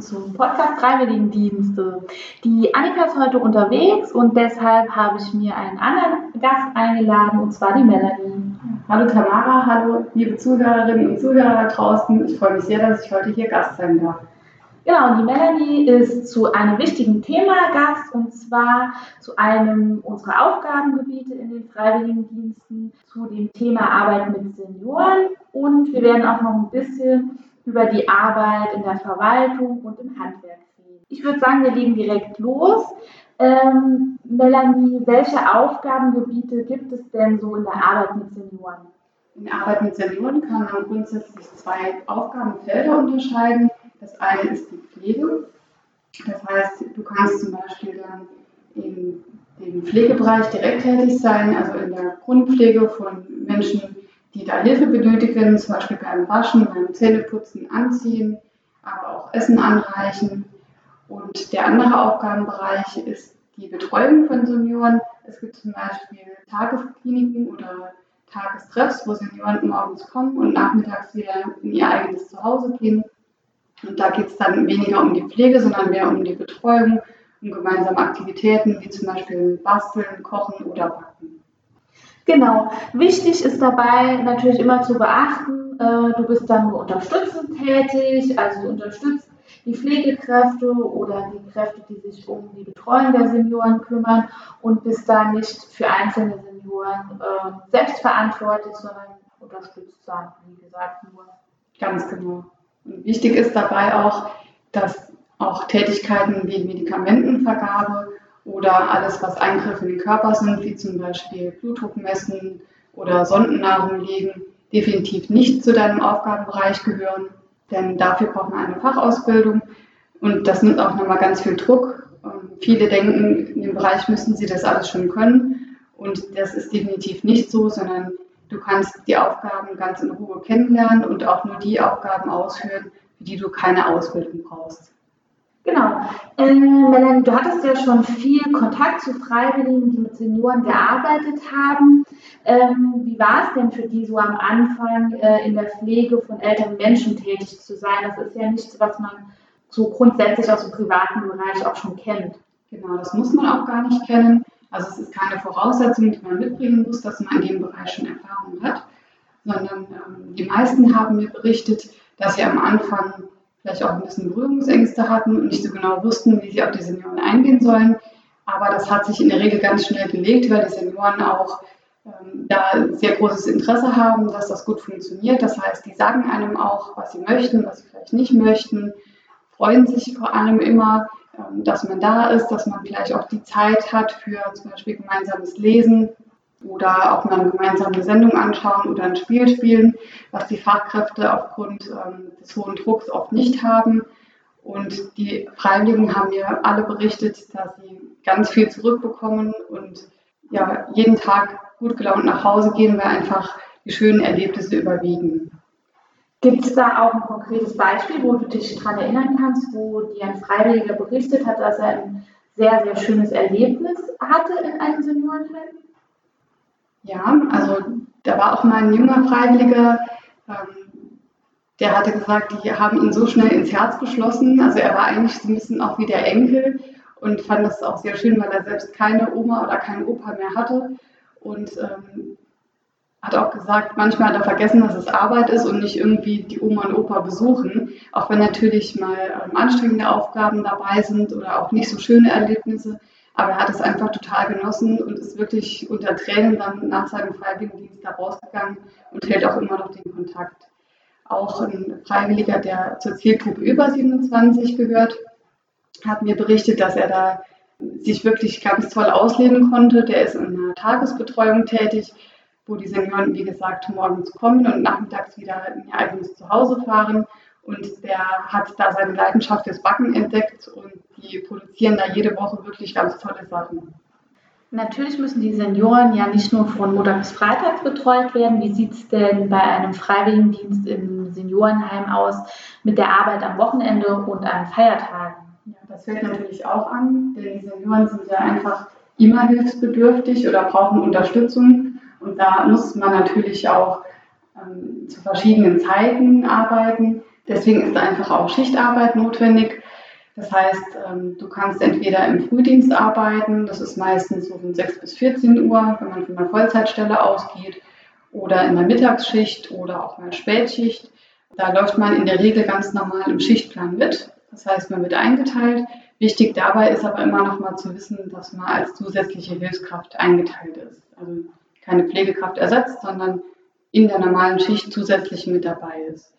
zum Podcast Freiwilligendienste. Die Annika ist heute unterwegs und deshalb habe ich mir einen anderen Gast eingeladen und zwar die Melanie. Hallo Tamara, hallo liebe Zuhörerinnen und Zuhörer da draußen. Ich freue mich sehr, dass ich heute hier Gast sein darf. Genau, und die Melanie ist zu einem wichtigen Thema Gast und zwar zu einem unserer Aufgabengebiete in den Freiwilligendiensten, zu dem Thema Arbeit mit Senioren und wir werden auch noch ein bisschen über die Arbeit in der Verwaltung und im Handwerk reden. Ich würde sagen, wir legen direkt los. Ähm, Melanie, welche Aufgabengebiete gibt es denn so in der Arbeit mit Senioren? In der Arbeit mit Senioren kann man grundsätzlich zwei Aufgabenfelder unterscheiden. Das eine ist die Pflege. Das heißt, du kannst zum Beispiel dann dem Pflegebereich direkt tätig sein, also in der Grundpflege von Menschen, die da Hilfe benötigen, zum Beispiel beim Waschen, beim Zähneputzen, Anziehen, aber auch Essen anreichen. Und der andere Aufgabenbereich ist die Betreuung von Senioren. Es gibt zum Beispiel Tageskliniken oder Tagestreffs, wo Senioren morgens kommen und nachmittags wieder in ihr eigenes Zuhause gehen. Und da geht es dann weniger um die Pflege, sondern mehr um die Betreuung, um gemeinsame Aktivitäten wie zum Beispiel Basteln, Kochen oder Backen. Genau. Wichtig ist dabei natürlich immer zu beachten, äh, du bist dann nur unterstützend tätig, also du unterstützt die Pflegekräfte oder die Kräfte, die sich um die Betreuung der Senioren kümmern und bist da nicht für einzelne Senioren äh, selbst verantwortlich, sondern unterstützt dann, wie gesagt, nur. Ganz genau. Wichtig ist dabei auch, dass auch Tätigkeiten wie Medikamentenvergabe oder alles, was Eingriffe in den Körper sind, wie zum Beispiel Blutdruck messen oder Sondennahrung legen, definitiv nicht zu deinem Aufgabenbereich gehören, denn dafür braucht man eine Fachausbildung und das nimmt auch nochmal ganz viel Druck. Ähm, viele denken, in dem Bereich müssen sie das alles schon können und das ist definitiv nicht so, sondern du kannst die Aufgaben ganz in Ruhe kennenlernen und auch nur die Aufgaben ausführen, für die du keine Ausbildung brauchst. Genau. Äh, Melanie, du hattest ja schon viel Kontakt zu Freiwilligen, die mit Senioren gearbeitet haben. Ähm, wie war es denn für die so am Anfang äh, in der Pflege von älteren Menschen tätig zu sein? Das ist ja nichts, was man so grundsätzlich aus dem privaten Bereich auch schon kennt. Genau, das muss man auch gar nicht kennen. Also es ist keine Voraussetzung, die man mitbringen muss, dass man in dem Bereich schon Erfahrung hat, sondern ähm, die meisten haben mir berichtet, dass sie am Anfang vielleicht auch ein bisschen Berührungsängste hatten und nicht so genau wussten, wie sie auf die Senioren eingehen sollen. Aber das hat sich in der Regel ganz schnell gelegt, weil die Senioren auch ähm, da sehr großes Interesse haben, dass das gut funktioniert. Das heißt, die sagen einem auch, was sie möchten, was sie vielleicht nicht möchten, freuen sich vor allem immer, ähm, dass man da ist, dass man vielleicht auch die Zeit hat für zum Beispiel gemeinsames Lesen oder auch mal eine gemeinsame Sendung anschauen oder ein Spiel spielen, was die Fachkräfte aufgrund ähm, des hohen Drucks oft nicht haben. Und die Freiwilligen haben mir alle berichtet, dass sie ganz viel zurückbekommen und ja, jeden Tag gut gelaunt nach Hause gehen, weil einfach die schönen Erlebnisse überwiegen. Gibt es da auch ein konkretes Beispiel, wo du dich daran erinnern kannst, wo dir ein Freiwilliger berichtet hat, dass er ein sehr, sehr schönes Erlebnis hatte in einem Seniorenheim? Ja, also da war auch mal ein junger Freiwilliger, ähm, der hatte gesagt, die haben ihn so schnell ins Herz geschlossen. Also er war eigentlich so ein bisschen auch wie der Enkel und fand das auch sehr schön, weil er selbst keine Oma oder keinen Opa mehr hatte. Und ähm, hat auch gesagt, manchmal hat er vergessen, dass es Arbeit ist und nicht irgendwie die Oma und Opa besuchen. Auch wenn natürlich mal ähm, anstrengende Aufgaben dabei sind oder auch nicht so schöne Erlebnisse. Aber er hat es einfach total genossen und ist wirklich unter Tränen dann nach seinem Freiwilligendienst da rausgegangen und hält auch immer noch den Kontakt. Auch ein Freiwilliger, der zur Zielgruppe über 27 gehört, hat mir berichtet, dass er da sich wirklich ganz toll ausleben konnte. Der ist in einer Tagesbetreuung tätig, wo die Senioren, wie gesagt, morgens kommen und nachmittags wieder in ihr eigenes Zuhause fahren. Und der hat da seine Leidenschaft fürs Backen entdeckt und die produzieren da jede Woche wirklich ganz tolle Sachen. Natürlich müssen die Senioren ja nicht nur von Montag bis Freitag betreut werden. Wie sieht es denn bei einem Freiwilligendienst im Seniorenheim aus mit der Arbeit am Wochenende und an Feiertagen? Ja, das fällt natürlich auch an, denn die Senioren sind ja einfach immer hilfsbedürftig oder brauchen Unterstützung. Und da muss man natürlich auch ähm, zu verschiedenen Zeiten arbeiten. Deswegen ist einfach auch Schichtarbeit notwendig. Das heißt, ähm, du kannst entweder im Frühdienst arbeiten, das ist meistens so von 6 bis 14 Uhr, wenn man von einer Vollzeitstelle ausgeht, oder in der Mittagsschicht oder auch mal Spätschicht. Da läuft man in der Regel ganz normal im Schichtplan mit. Das heißt, man wird eingeteilt. Wichtig dabei ist aber immer noch mal zu wissen, dass man als zusätzliche Hilfskraft eingeteilt ist. Also keine Pflegekraft ersetzt, sondern in der normalen Schicht zusätzlich mit dabei ist.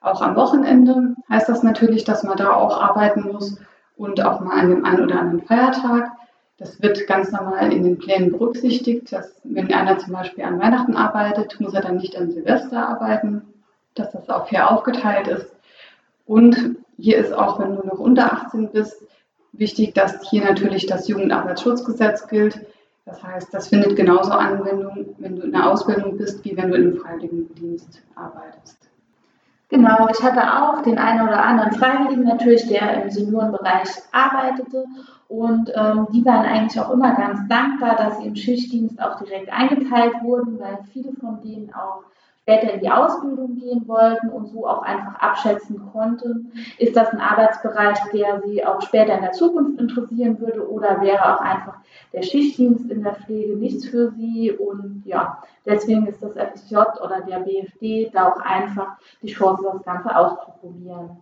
Auch am Wochenende heißt das natürlich, dass man da auch arbeiten muss und auch mal an dem einen oder anderen Feiertag. Das wird ganz normal in den Plänen berücksichtigt, dass wenn einer zum Beispiel an Weihnachten arbeitet, muss er dann nicht an Silvester arbeiten, dass das auch fair aufgeteilt ist. Und hier ist auch, wenn du noch unter 18 bist, wichtig, dass hier natürlich das Jugendarbeitsschutzgesetz gilt. Das heißt, das findet genauso Anwendung, wenn du in der Ausbildung bist, wie wenn du im Freiwilligendienst arbeitest. Genau, ich hatte auch den einen oder anderen Freiwilligen natürlich, der im Seniorenbereich arbeitete. Und ähm, die waren eigentlich auch immer ganz dankbar, dass sie im Schichtdienst auch direkt eingeteilt wurden, weil viele von denen auch später in die Ausbildung gehen wollten und so auch einfach abschätzen konnten, ist das ein Arbeitsbereich, der sie auch später in der Zukunft interessieren würde oder wäre auch einfach der Schichtdienst in der Pflege nichts für sie? Und ja, deswegen ist das FSJ oder der BFD da auch einfach die Chance, das Ganze auszuprobieren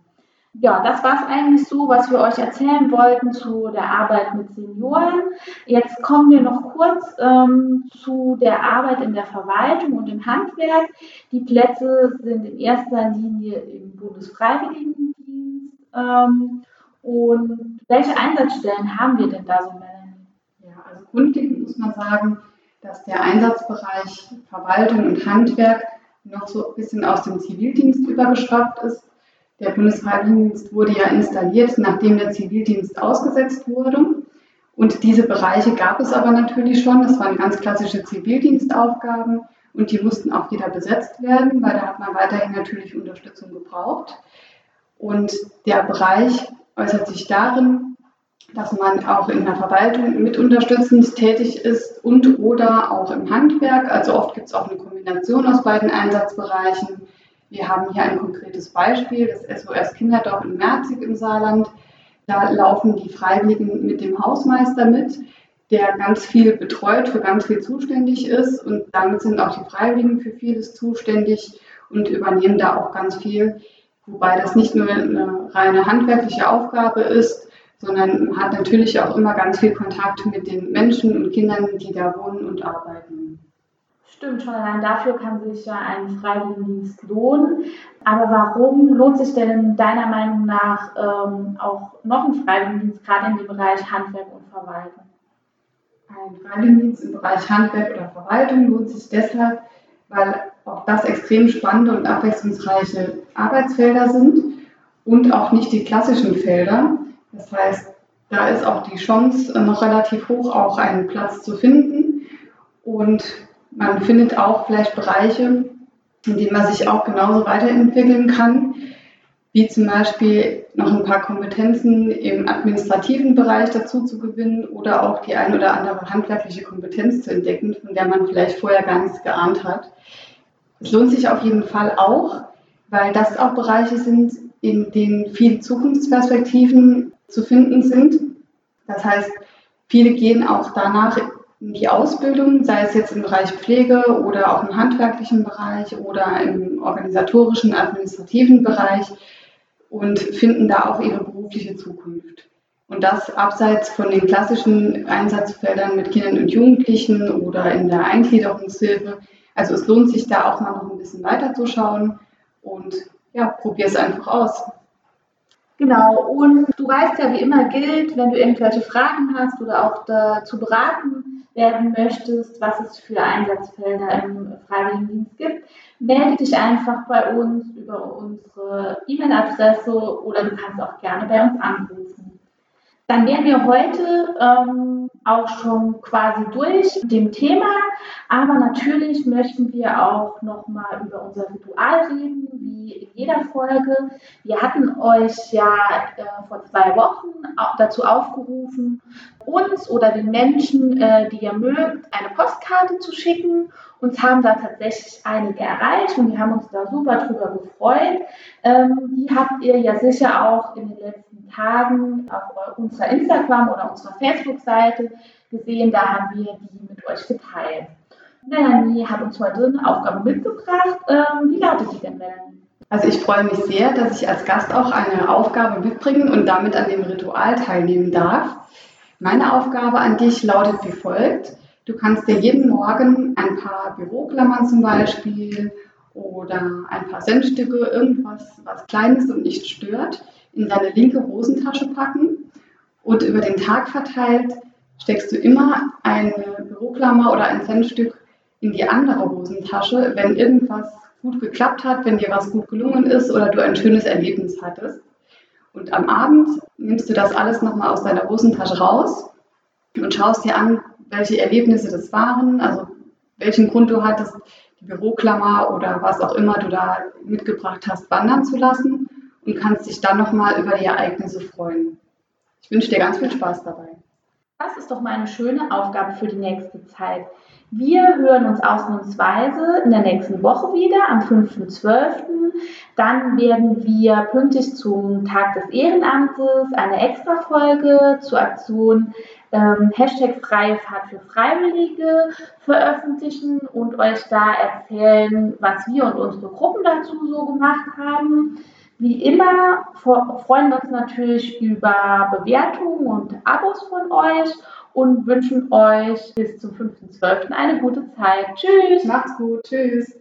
ja, das war es eigentlich so, was wir euch erzählen wollten zu der Arbeit mit Senioren. Jetzt kommen wir noch kurz ähm, zu der Arbeit in der Verwaltung und im Handwerk. Die Plätze sind in erster Linie im Bundesfreiwilligendienst. Ähm, und welche Einsatzstellen haben wir denn da so, Melanie? Ja, also grundlegend muss man sagen, dass der Einsatzbereich Verwaltung und Handwerk noch so ein bisschen aus dem Zivildienst übergeschwappt ist. Der Bundesfreiwilligendienst wurde ja installiert, nachdem der Zivildienst ausgesetzt wurde. Und diese Bereiche gab es aber natürlich schon. Das waren ganz klassische Zivildienstaufgaben und die mussten auch wieder besetzt werden, weil da hat man weiterhin natürlich Unterstützung gebraucht. Und der Bereich äußert sich darin, dass man auch in der Verwaltung mit unterstützend tätig ist und oder auch im Handwerk. Also oft gibt es auch eine Kombination aus beiden Einsatzbereichen. Wir haben hier ein konkretes Beispiel, das SOS Kinderdorf in Merzig im Saarland. Da laufen die Freiwilligen mit dem Hausmeister mit, der ganz viel betreut, für ganz viel zuständig ist. Und damit sind auch die Freiwilligen für vieles zuständig und übernehmen da auch ganz viel. Wobei das nicht nur eine reine handwerkliche Aufgabe ist, sondern hat natürlich auch immer ganz viel Kontakt mit den Menschen und Kindern, die da wohnen und arbeiten. Stimmt, schon allein dafür kann sich ja ein Freiwilligendienst lohnen. Aber warum lohnt sich denn deiner Meinung nach ähm, auch noch ein Freiwilligendienst, gerade in dem Bereich Handwerk und Verwaltung? Ein Freiwilligendienst im Bereich Handwerk oder Verwaltung lohnt sich deshalb, weil auch das extrem spannende und abwechslungsreiche Arbeitsfelder sind und auch nicht die klassischen Felder. Das heißt, da ist auch die Chance noch relativ hoch, auch einen Platz zu finden. Und man findet auch vielleicht Bereiche, in denen man sich auch genauso weiterentwickeln kann, wie zum Beispiel noch ein paar Kompetenzen im administrativen Bereich dazu zu gewinnen oder auch die ein oder andere handwerkliche Kompetenz zu entdecken, von der man vielleicht vorher gar nichts geahnt hat. Es lohnt sich auf jeden Fall auch, weil das auch Bereiche sind, in denen viele Zukunftsperspektiven zu finden sind. Das heißt, viele gehen auch danach die Ausbildung, sei es jetzt im Bereich Pflege oder auch im handwerklichen Bereich oder im organisatorischen, administrativen Bereich und finden da auch ihre berufliche Zukunft. Und das abseits von den klassischen Einsatzfeldern mit Kindern und Jugendlichen oder in der Eingliederungshilfe. Also es lohnt sich da auch mal noch ein bisschen weiter zu schauen und ja, probier es einfach aus. Genau, und du weißt ja, wie immer gilt, wenn du irgendwelche Fragen hast oder auch dazu beraten werden möchtest, was es für Einsatzfelder im Freiwilligendienst gibt, melde dich einfach bei uns über unsere E-Mail-Adresse oder du kannst auch gerne bei uns anrufen. Dann wären wir heute ähm, auch schon quasi durch mit dem Thema, aber natürlich möchten wir auch nochmal über unser Ritual reden, wie in jeder Folge. Wir hatten euch ja äh, vor zwei Wochen dazu aufgerufen, uns oder den Menschen, äh, die ihr mögt, eine Postkarte zu schicken Uns haben da tatsächlich einige erreicht und wir haben uns da super drüber gefreut. Ähm, die habt ihr ja sicher auch in den letzten Tagen auf unserer Instagram oder unserer Facebook-Seite gesehen. Da haben wir die mit euch geteilt. Melanie hat uns heute eine Aufgabe mitgebracht. Ähm, wie lautet die denn, Melanie? Also ich freue mich sehr, dass ich als Gast auch eine Aufgabe mitbringen und damit an dem Ritual teilnehmen darf. Meine Aufgabe an dich lautet wie folgt. Du kannst dir jeden Morgen ein paar Büroklammern zum Beispiel oder ein paar Centstücke, irgendwas, was Kleines und nicht stört, in deine linke Hosentasche packen und über den Tag verteilt steckst du immer eine Büroklammer oder ein Centstück in die andere Hosentasche, wenn irgendwas gut geklappt hat, wenn dir was gut gelungen ist oder du ein schönes Erlebnis hattest. Und am Abend nimmst du das alles nochmal aus deiner Hosentasche raus und schaust dir an, welche Erlebnisse das waren, also welchen Grund du hattest, die Büroklammer oder was auch immer du da mitgebracht hast, wandern zu lassen und kannst dich dann nochmal über die Ereignisse freuen. Ich wünsche dir ganz viel Spaß dabei. Das ist doch mal eine schöne Aufgabe für die nächste Zeit. Wir hören uns ausnahmsweise in der nächsten Woche wieder, am 5.12. Dann werden wir pünktlich zum Tag des Ehrenamtes eine Extra-Folge zur Aktion ähm, Hashtag Freie Fahrt für Freiwillige veröffentlichen und euch da erzählen, was wir und unsere Gruppen dazu so gemacht haben. Wie immer freuen wir uns natürlich über Bewertungen und Abos von euch und wünschen euch bis zum 5.12. eine gute Zeit. Tschüss. Macht's gut. Tschüss.